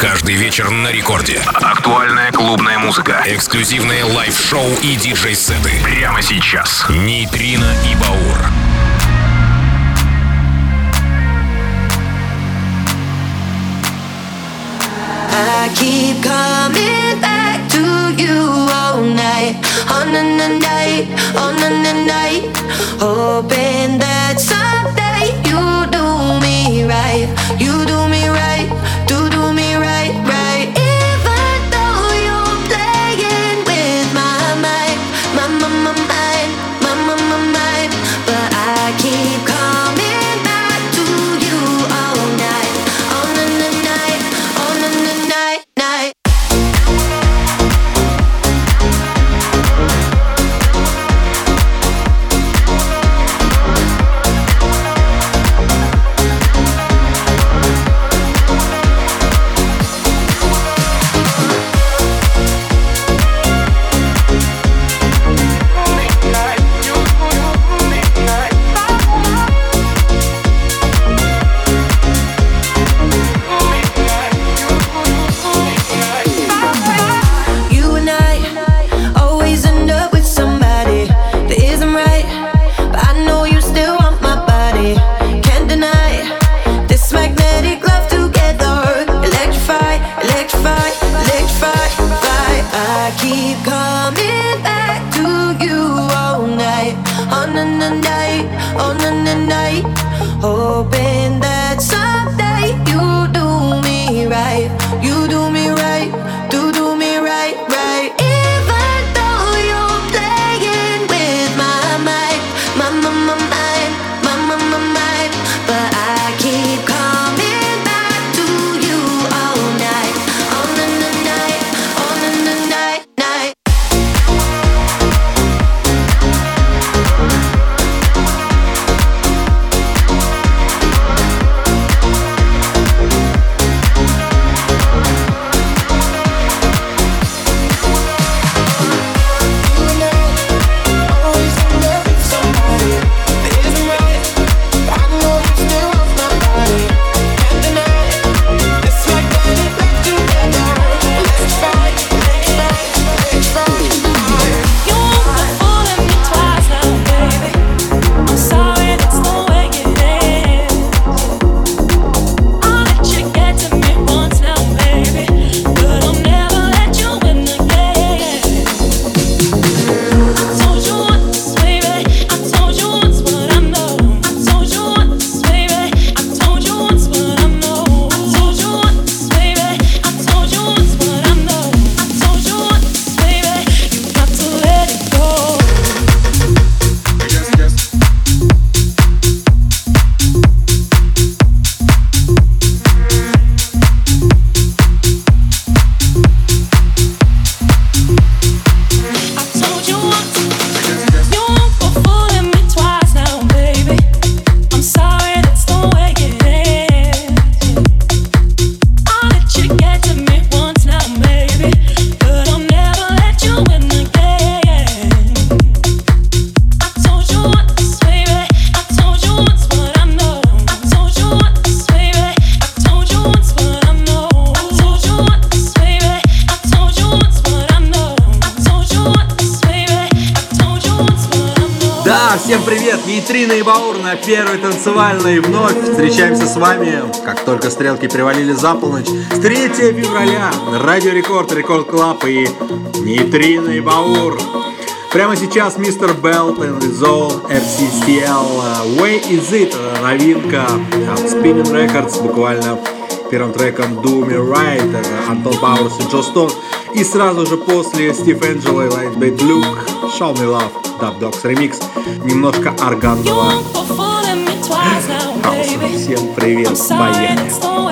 Каждый вечер на Рекорде. Актуальная клубная музыка. Эксклюзивные live-шоу и диджей-сеты. Прямо сейчас. Нейтрино и Баур. Right, you do me right, всем привет! Нейтрина и Баур на первой танцевальной вновь встречаемся с вами, как только стрелки привалили за полночь, с 3 февраля, Радио Рекорд, Рекорд Клаб и Нейтрина и Баур. Прямо сейчас мистер Белтон, Зол, FCCL, Way Is It, новинка от Spinning Records, буквально первым треком Do Me Right, это Антон Пауэрс и Джо Стоун. И сразу же после Стив Энджело и Lightbait Luke, Show Me Love, Dub Dogs Remix, немножко органного хауса. Всем привет, поехали!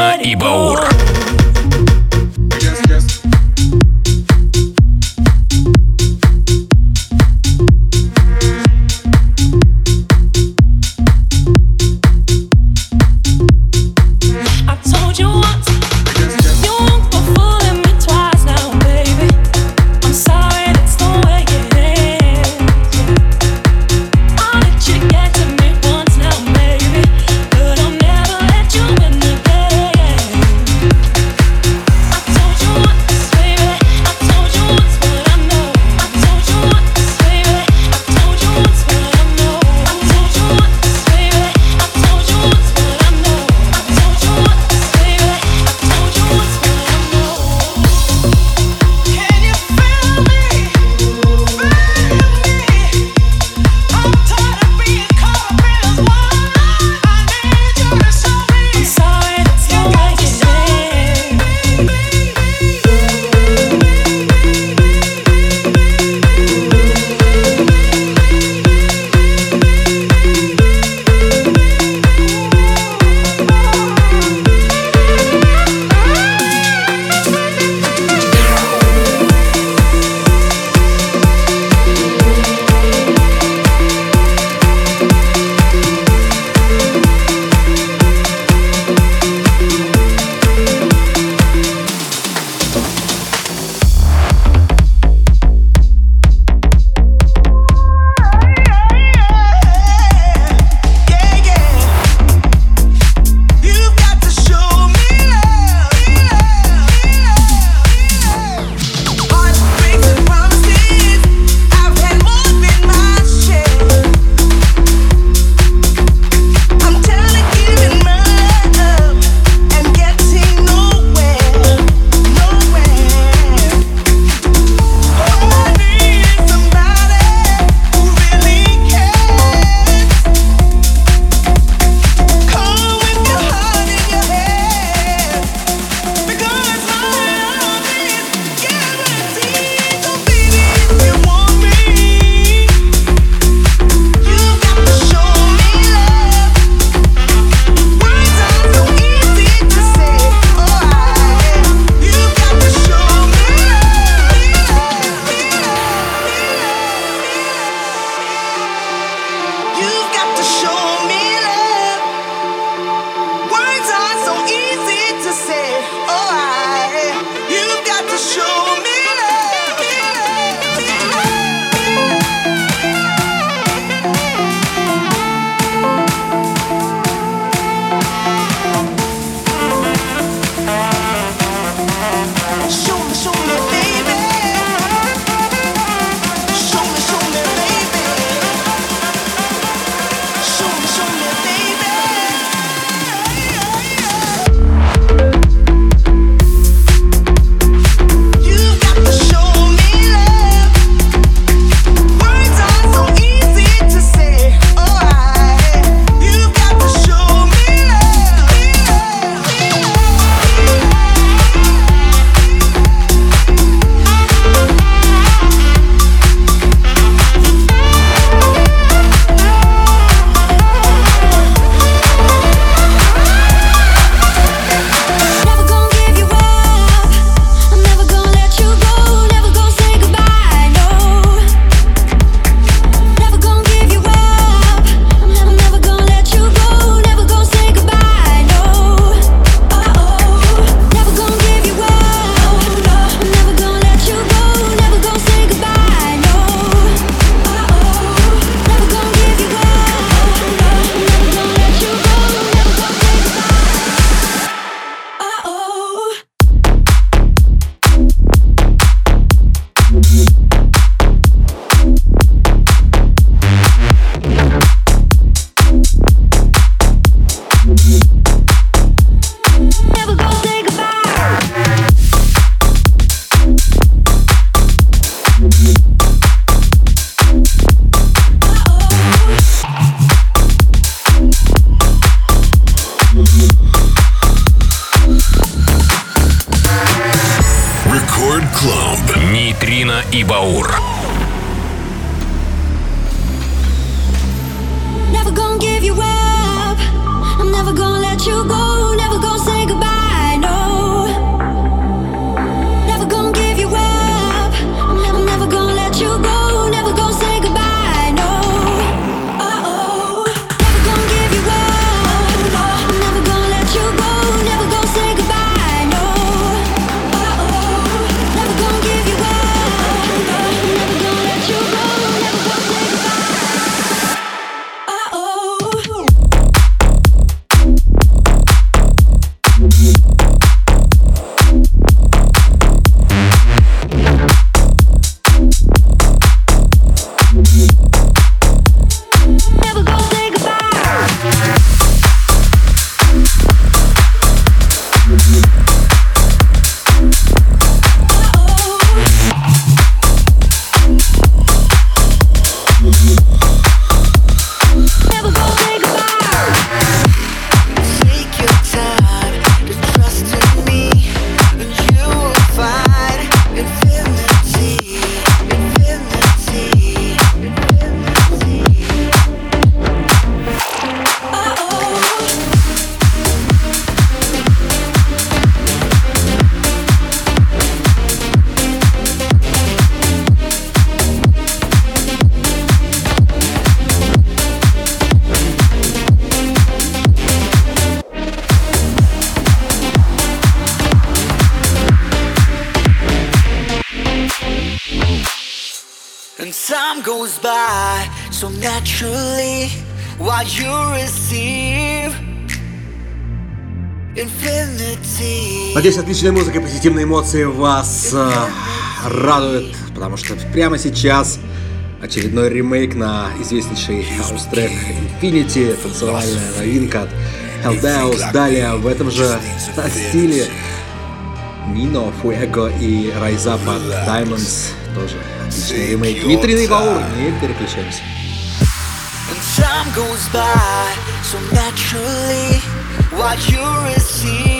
Нейтрино и Баур. So naturally, what you receive infinity. Надеюсь, отличная музыка и позитивные эмоции вас э, радуют, потому что прямо сейчас очередной ремейк на известнейший хаус-трек Infinity, танцевальная новинка от Helldows. Далее в этом же стиле Нино, Фуэго и Райзапа Diamonds тоже отличный ремейк. Витрины Баур, не переключаемся. time goes by so naturally, what you receive.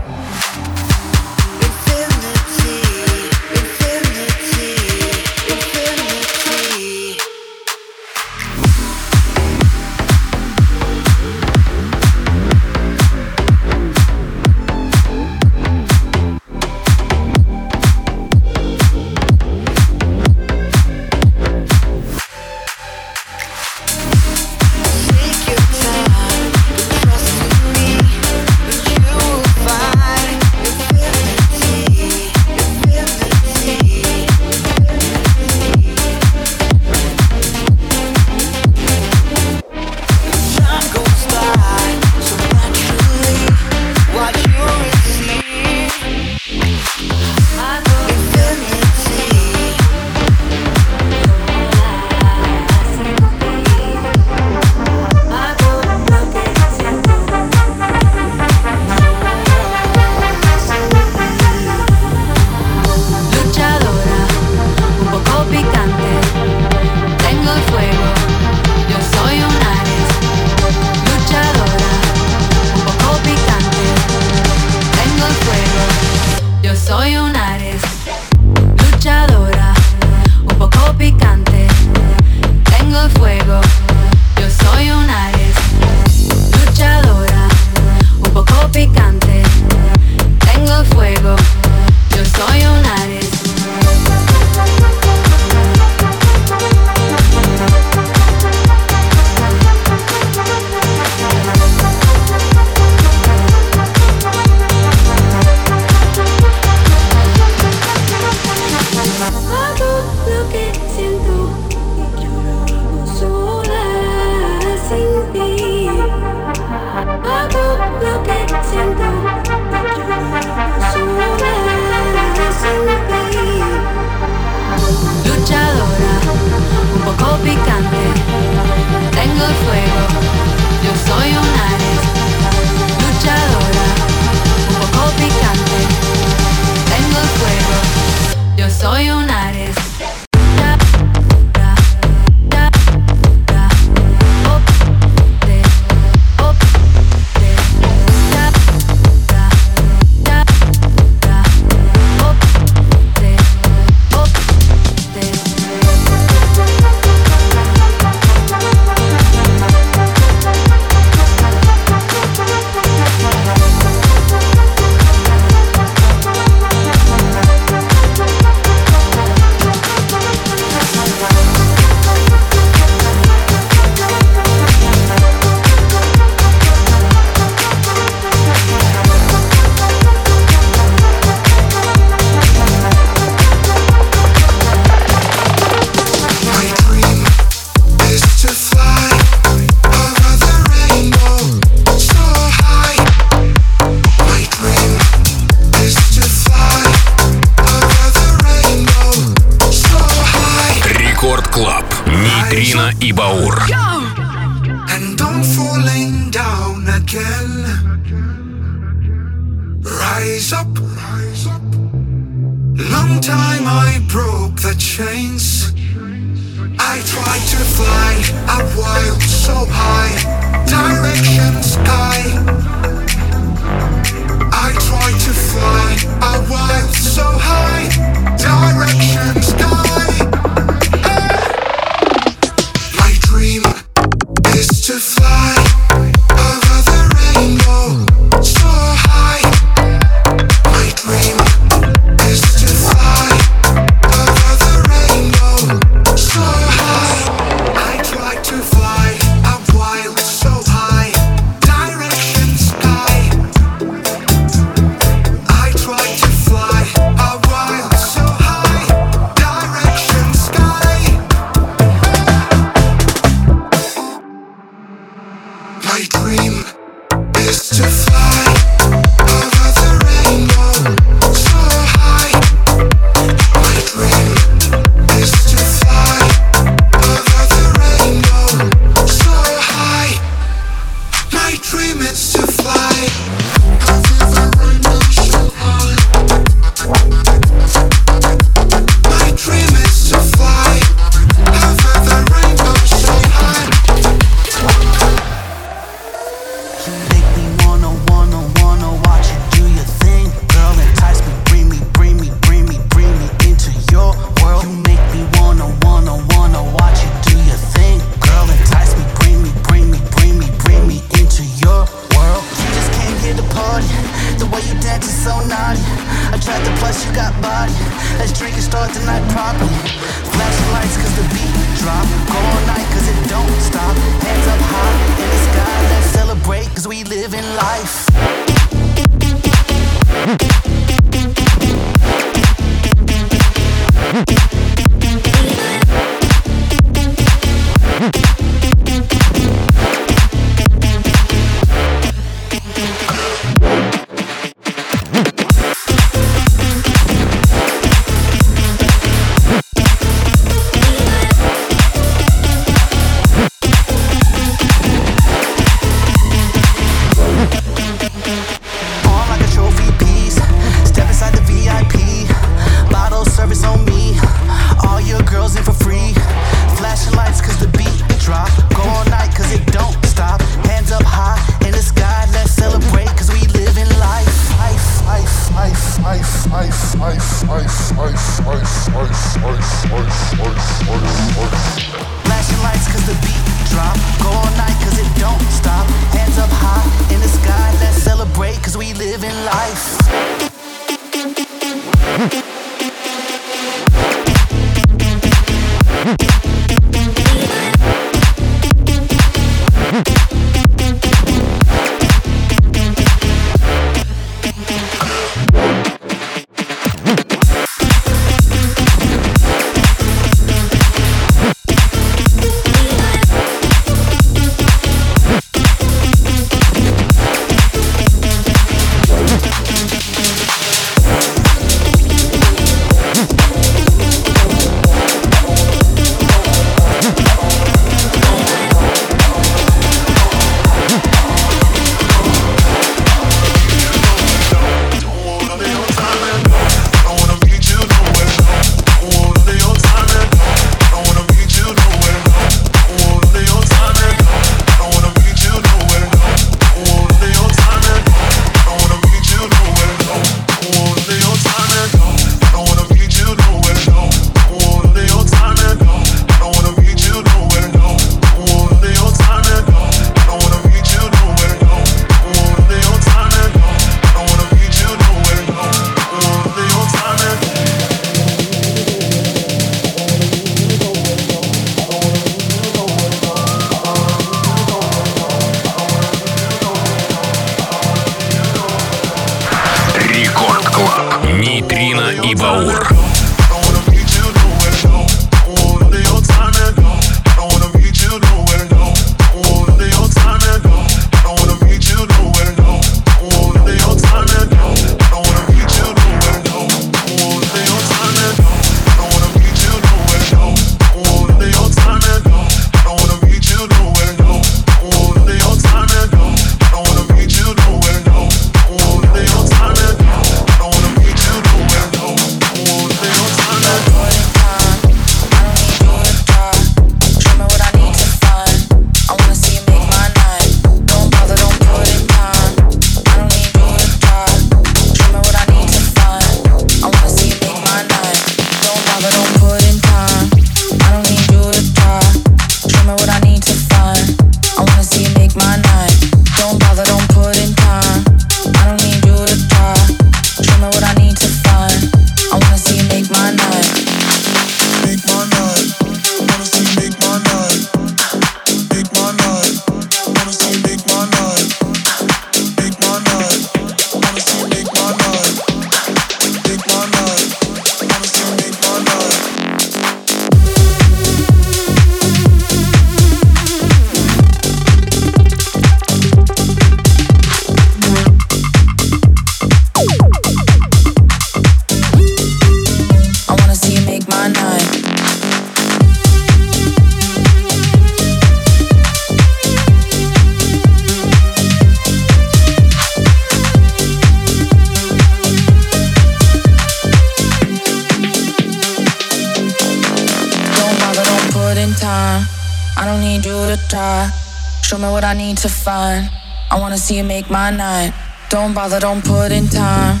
See you make my night. Don't bother, don't put in time.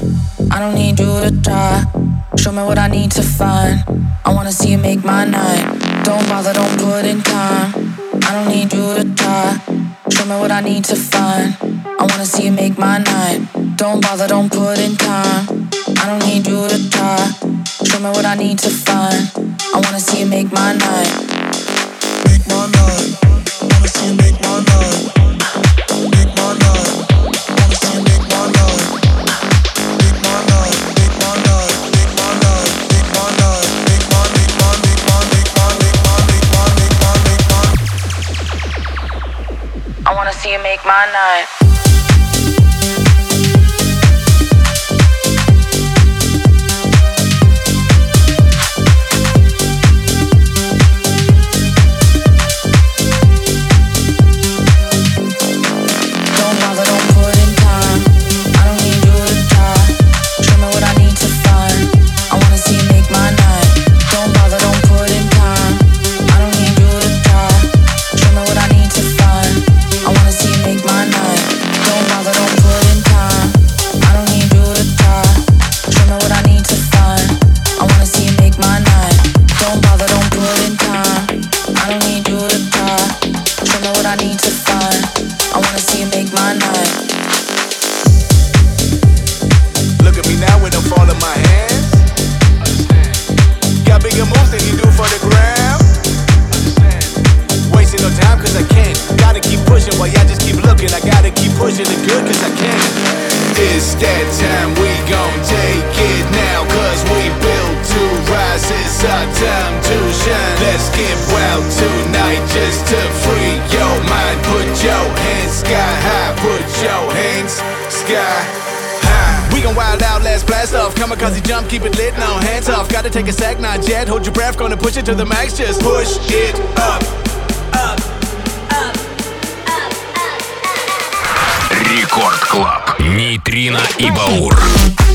I don't need you to try. Show me what I need to find. I wanna see you make my night. Don't bother, don't put in time. I don't need you to try. Show me what I need to find. I wanna see you make my night. Don't bother, don't put in time. I don't need you to try. Show me what I need to find. I wanna see you make my night. Make my night. I Wanna see you make Kamikaze jump, keep it lit, no hands off. Gotta take a sec, not jet. Hold your breath, gonna push it to the max. Just push it up. Рекорд Клаб. Нейтрино и Баур.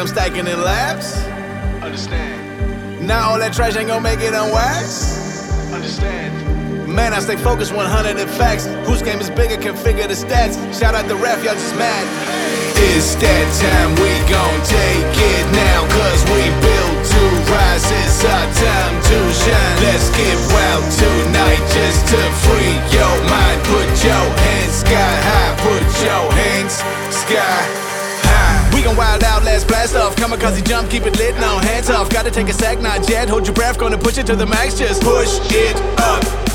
I'm stacking in laps. Understand. Now all that trash ain't gonna make it on wax. Understand. Man, I stay focused 100 in facts. Whose game is bigger can figure the stats. Shout out the ref, y'all just mad. It's that time we gon' take it now. Cause we built to rise. It's our time to shine. Let's get wild tonight just to free your mind. Put your hands sky high. Put your hands sky high. We gon' wild out, let's blast off. Kamikaze jump, keep it lit, no hands off. Gotta take a sec, not jet. Hold your breath, gonna push it to the max. Just push it. Up.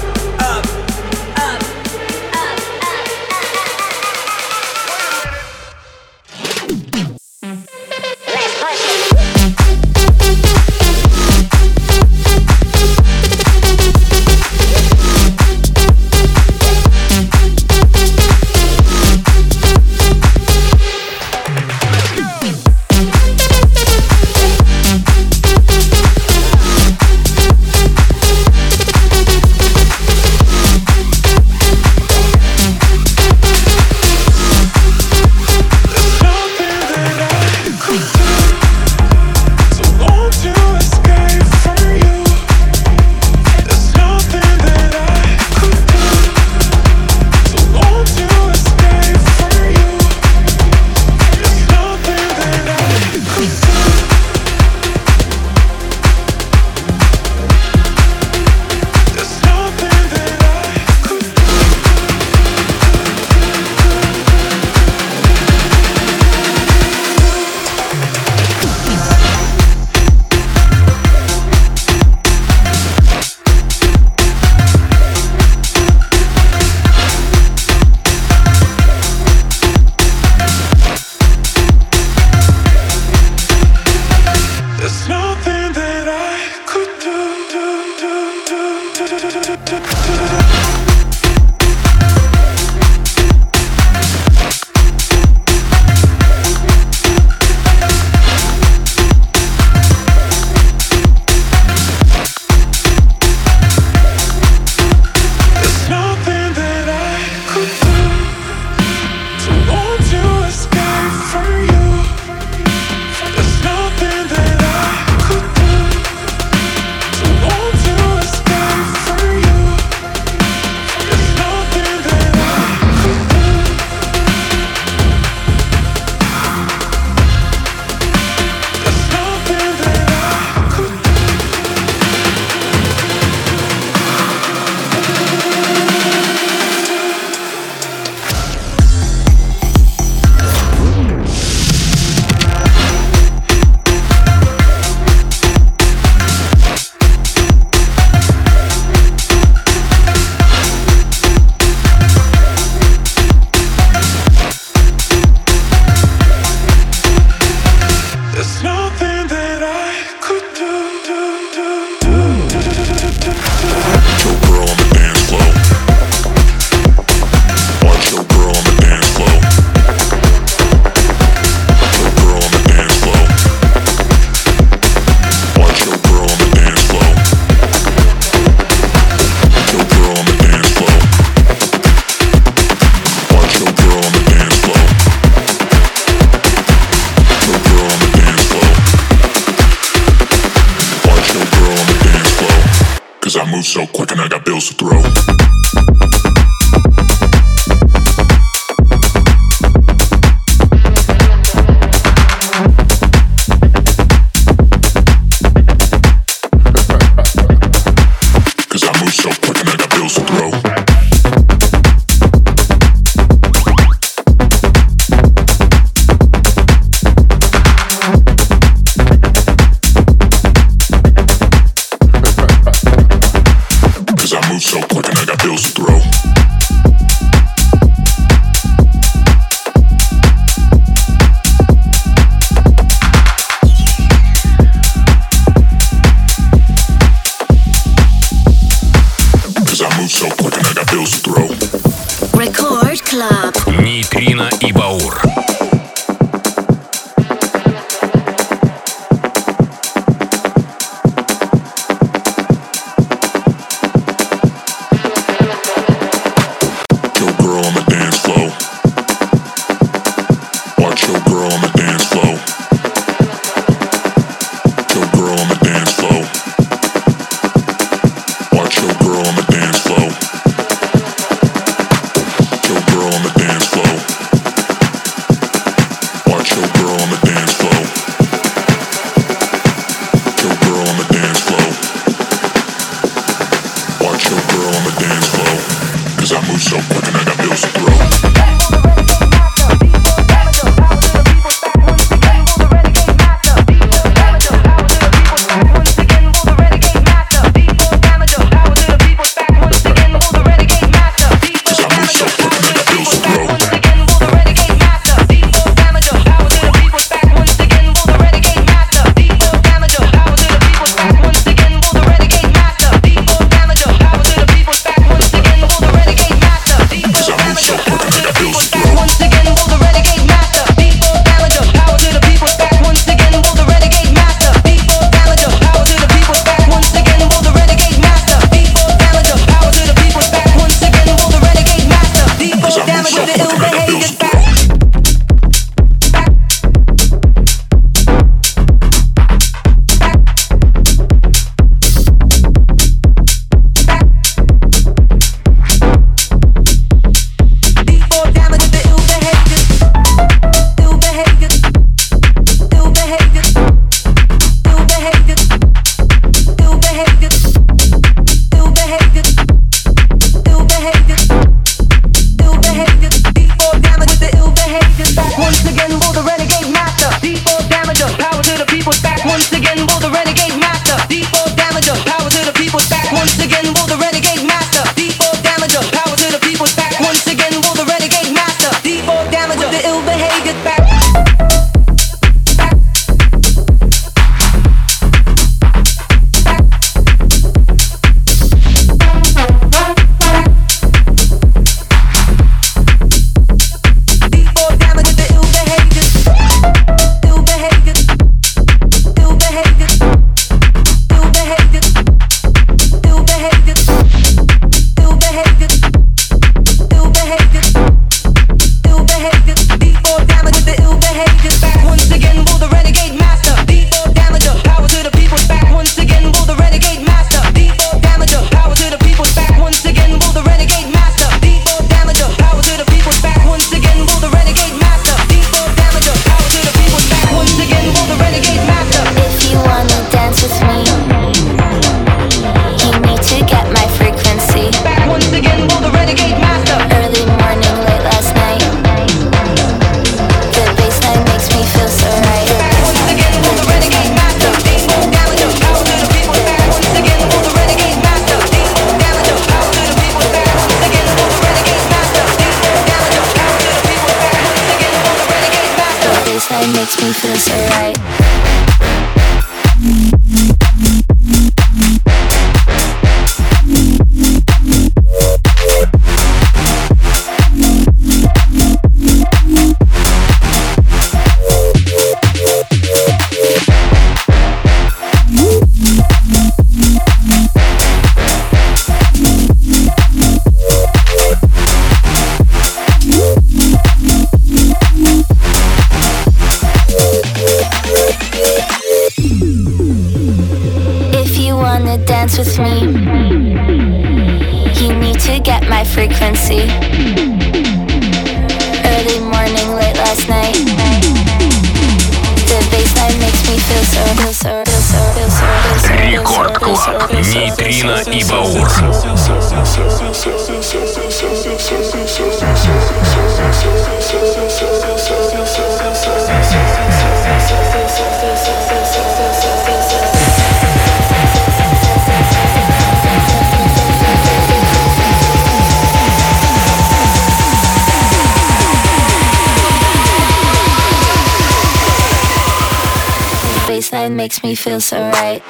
Makes me feel so right.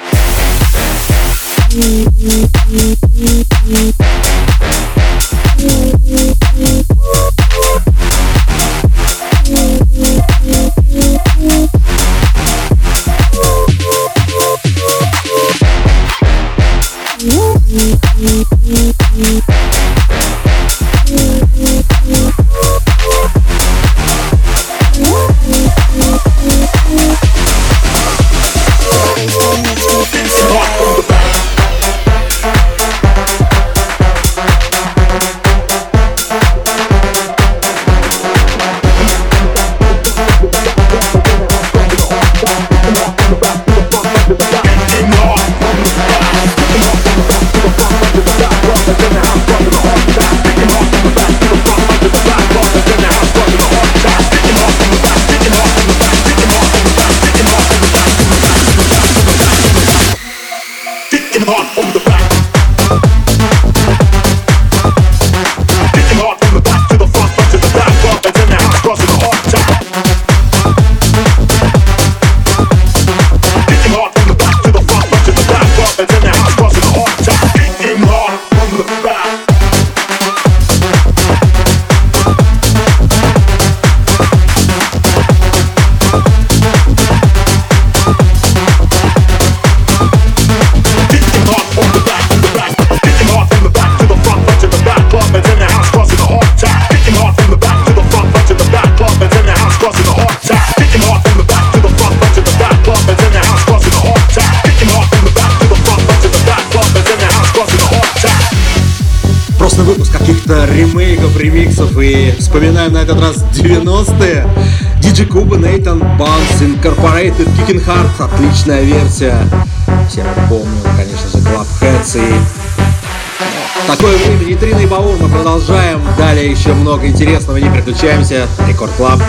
Baseline Банс, Incorporated, Kicking Heart, отличная версия. Все мы помним, конечно же, Club Heads и Такое время, Нитрина и Баур, мы продолжаем. Далее еще много интересного, не переключаемся. Рекорд Клаб.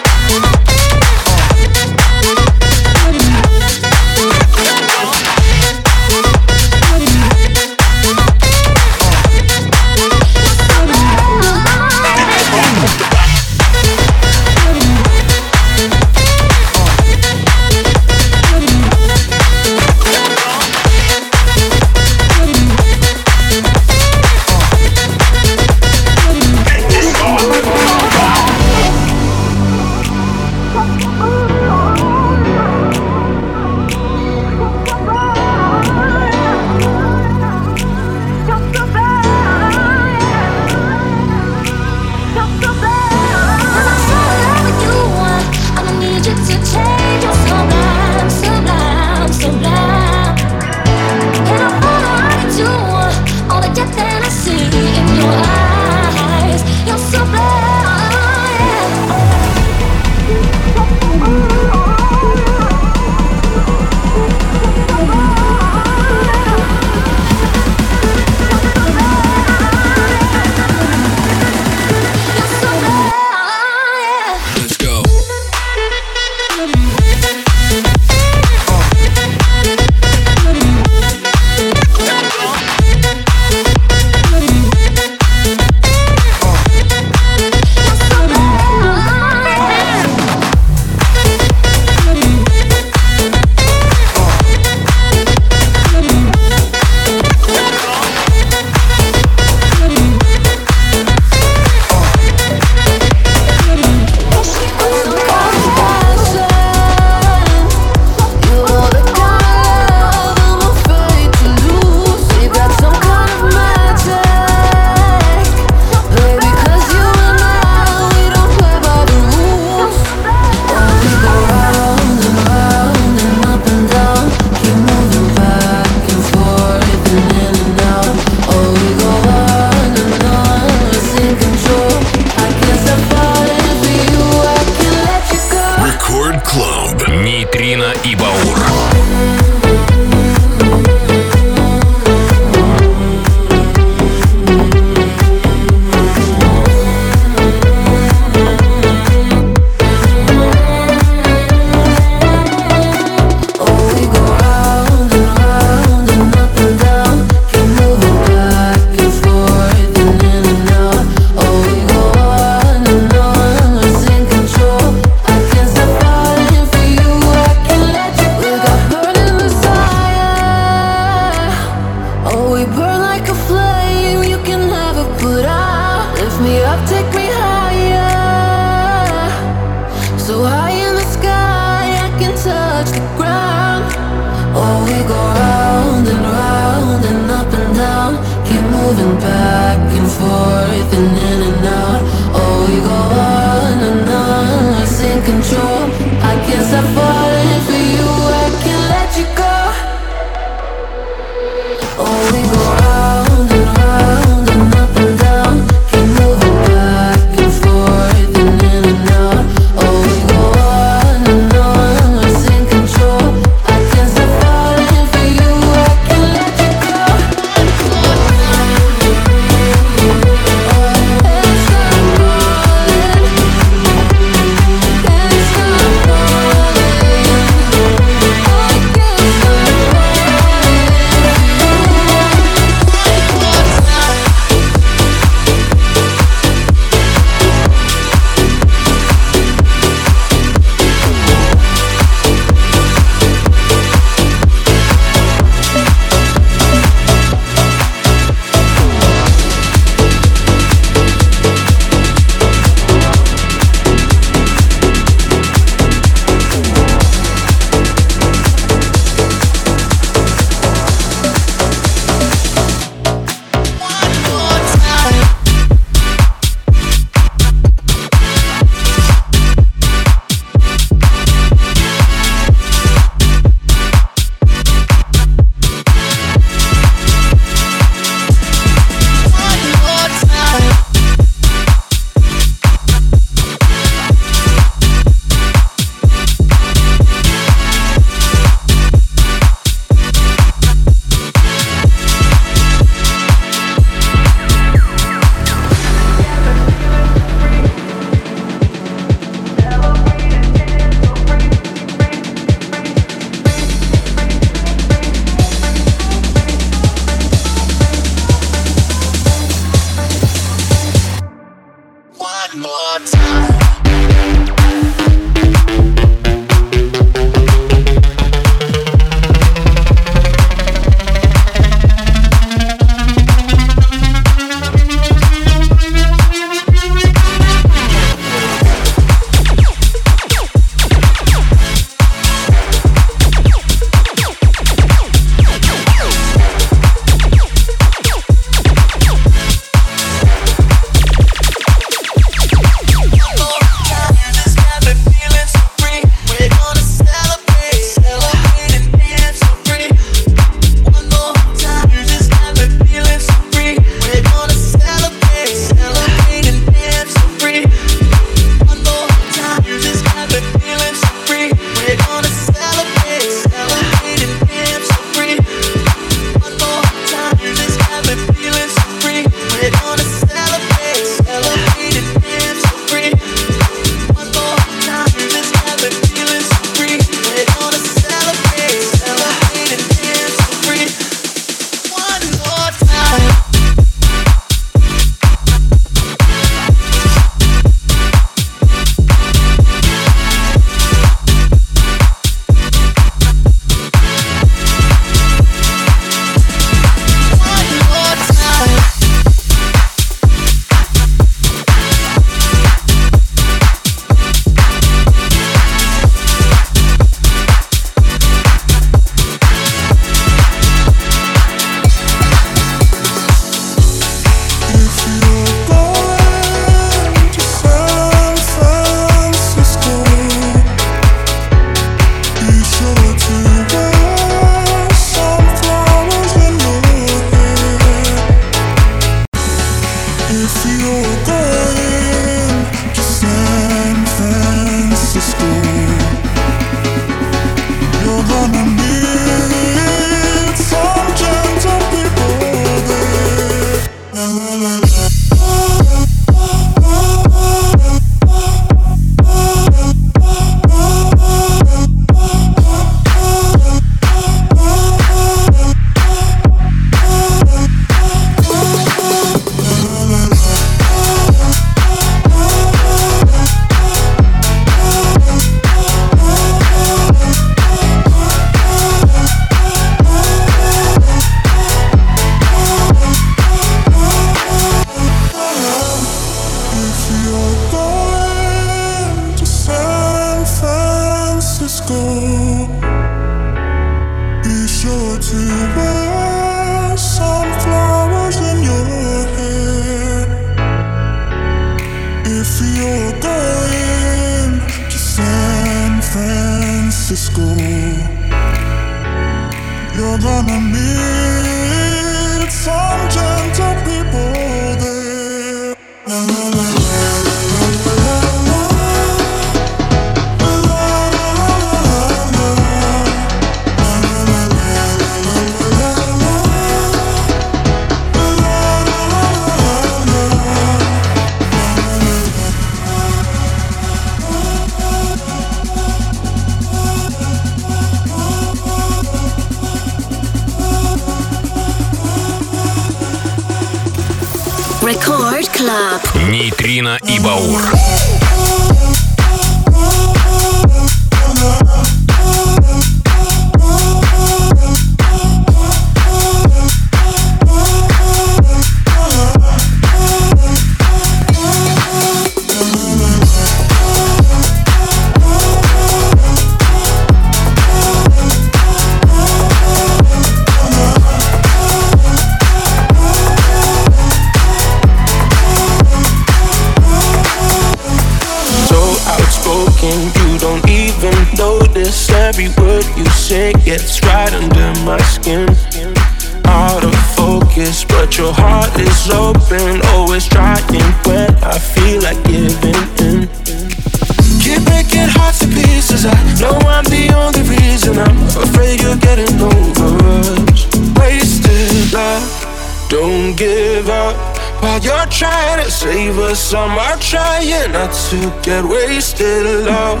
some are trying not to get wasted. Love,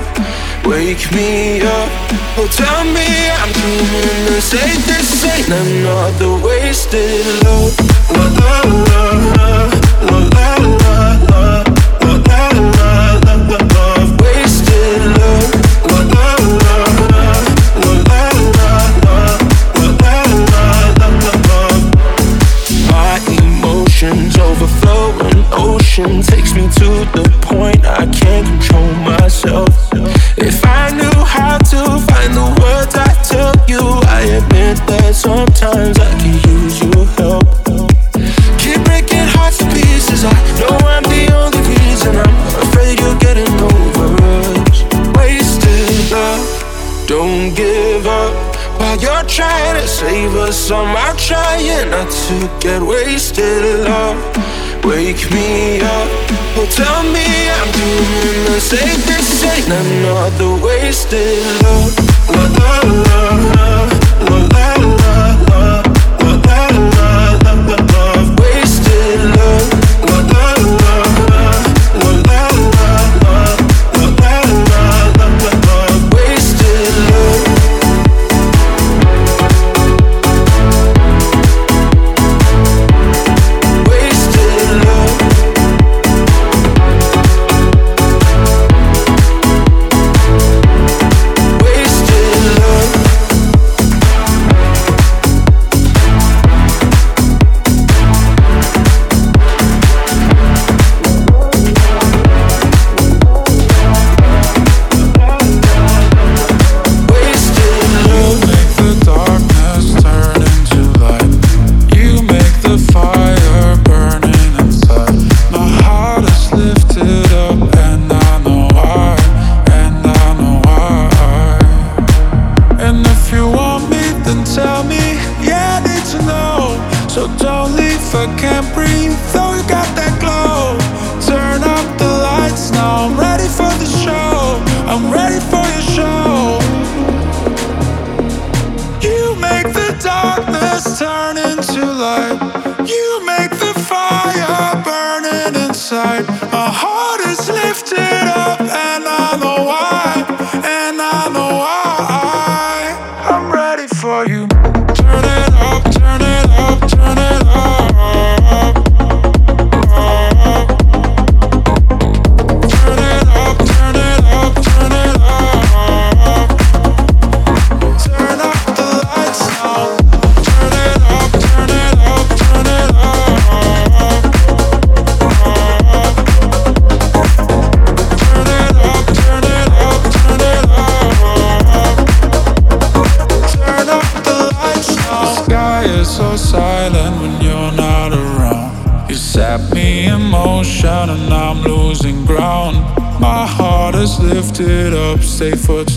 wake me up. Oh, tell me I'm dreaming and say this ain't another wasted love. love, love, love. somehow trying not to get wasted love. Wake me up, oh tell me I'm doing the safest thing. I'm not the wasted love, love, love. safe for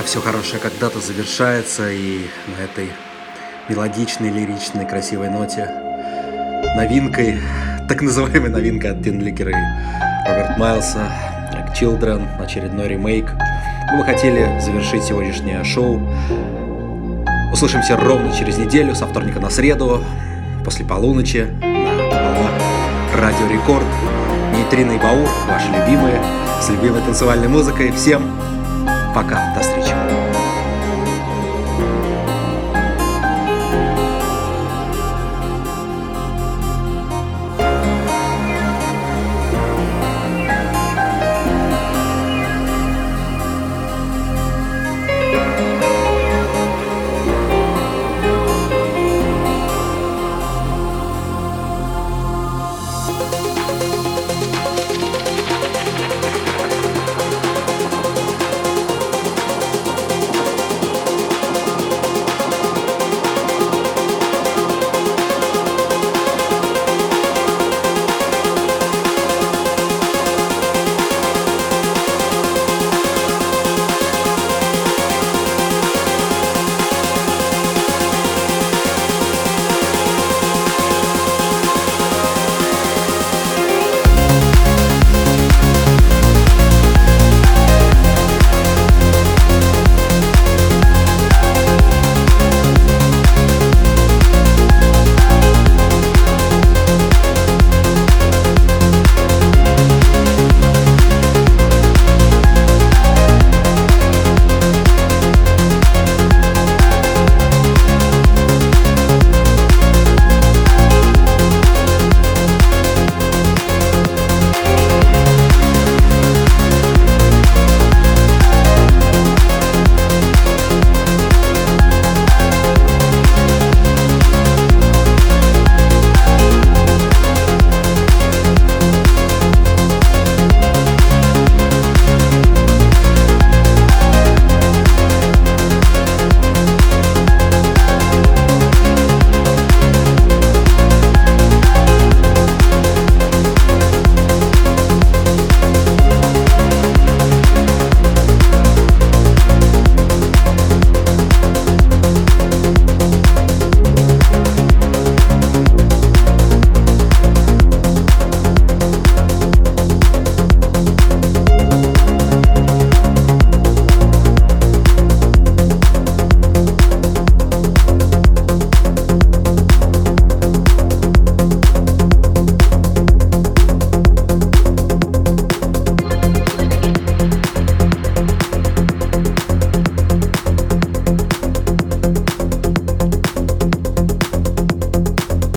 друзья, все хорошее когда-то завершается, и на этой мелодичной, лиричной, красивой ноте новинкой, так называемой новинкой от Тин Ликера и Роберт Майлса, Children, очередной ремейк. Мы бы хотели завершить сегодняшнее шоу. Услышимся ровно через неделю, со вторника на среду, после полуночи, на Радио Рекорд. Нейтрино Баур, ваши любимые, с любимой танцевальной музыкой. Всем пока, до встречи.